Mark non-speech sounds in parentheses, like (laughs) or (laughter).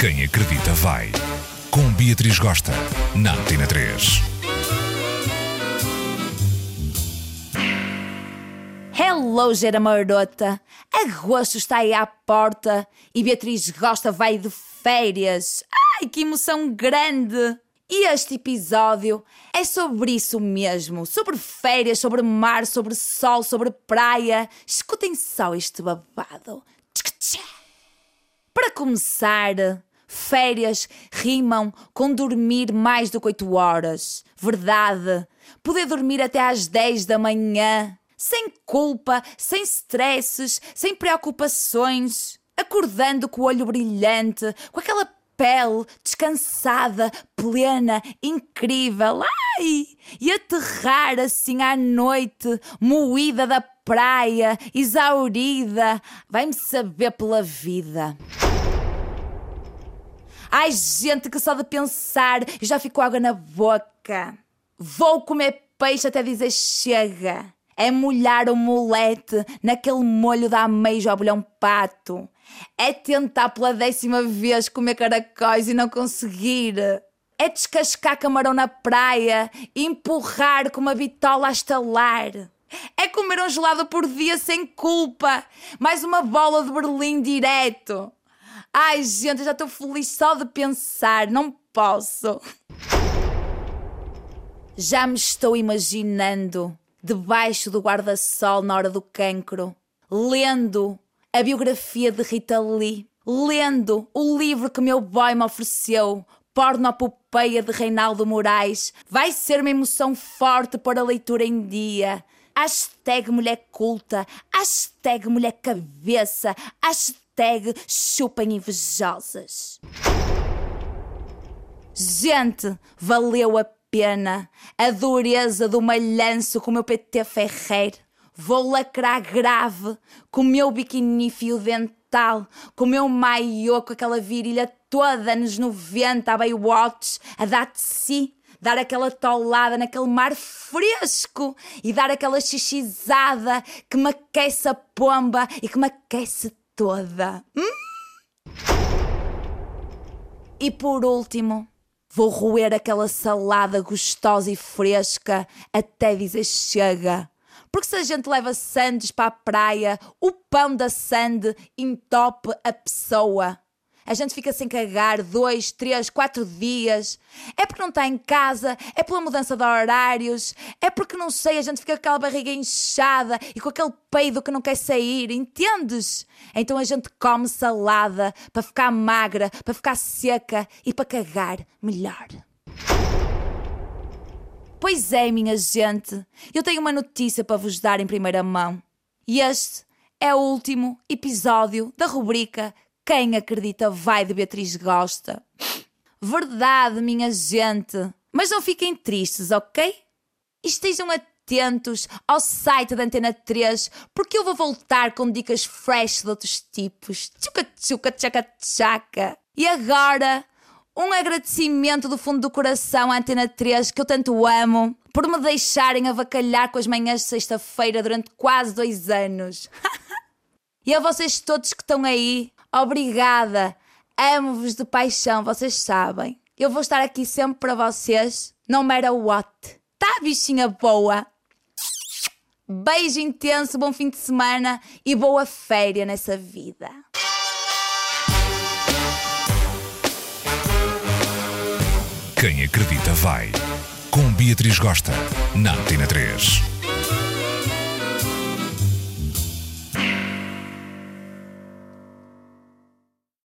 Quem acredita vai. Com Beatriz Gosta, na Antena 3. Hello, Gera Marota! Agosto está aí à porta e Beatriz Gosta vai de férias. Ai, que emoção grande! E este episódio é sobre isso mesmo: sobre férias, sobre mar, sobre sol, sobre praia. Escutem só este babado. Para começar, férias rimam com dormir mais do que 8 horas. Verdade. Poder dormir até às 10 da manhã. Sem culpa, sem stresses, sem preocupações. Acordando com o olho brilhante, com aquela pele descansada, plena, incrível. Ai! E aterrar assim à noite, moída da praia, exaurida. Vai-me saber pela vida. Ai, gente, que só de pensar já ficou água na boca. Vou comer peixe até dizer chega. É molhar o molete naquele molho da ameijo ao bolhão pato. É tentar pela décima vez comer caracóis e não conseguir. É descascar camarão na praia e empurrar com uma bitola a estalar. É comer um gelado por dia sem culpa. Mais uma bola de Berlim direto. Ai, gente, eu já estou feliz só de pensar. Não posso. Já me estou imaginando debaixo do guarda-sol na hora do cancro, lendo a biografia de Rita Lee, lendo o livro que meu boy me ofereceu, Pornopopeia de Reinaldo Moraes. Vai ser uma emoção forte para a leitura em dia. Hashtag mulher culta, hashtag mulher cabeça, hashtag chupem invejosas. Gente, valeu a pena a dureza do malhanço com o meu PT Ferreiro. Vou lacrar grave com o meu biquíni fio dental, com o meu maiô com aquela virilha toda nos 90 a Baywatch, a dar de si, dar aquela tolada naquele mar fresco e dar aquela xixizada que me aquece a pomba e que me aquece toda. Hum? E por último, Vou roer aquela salada gostosa e fresca até dizer chega. Porque se a gente leva sandes para a praia, o pão da sande entope a pessoa. A gente fica sem cagar dois, três, quatro dias. É porque não está em casa, é pela mudança de horários, é porque não sei, a gente fica com aquela barriga inchada e com aquele peido que não quer sair, entendes? Então a gente come salada para ficar magra, para ficar seca e para cagar melhor. Pois é, minha gente, eu tenho uma notícia para vos dar em primeira mão. E este é o último episódio da rubrica quem acredita vai de Beatriz Gosta. Verdade, minha gente. Mas não fiquem tristes, ok? Estejam atentos ao site da Antena 3, porque eu vou voltar com dicas fresh de outros tipos. Tchuca, tchuca, tchaca, tchaca. E agora, um agradecimento do fundo do coração à Antena 3, que eu tanto amo, por me deixarem avacalhar com as manhãs de sexta-feira durante quase dois anos. (laughs) e a vocês todos que estão aí, Obrigada. Amo-vos de paixão, vocês sabem. Eu vou estar aqui sempre para vocês, no matter what. Tá, bichinha boa? Beijo intenso, bom fim de semana e boa férias nessa vida. Quem acredita vai. Com Beatriz Gosta, na Antena 3.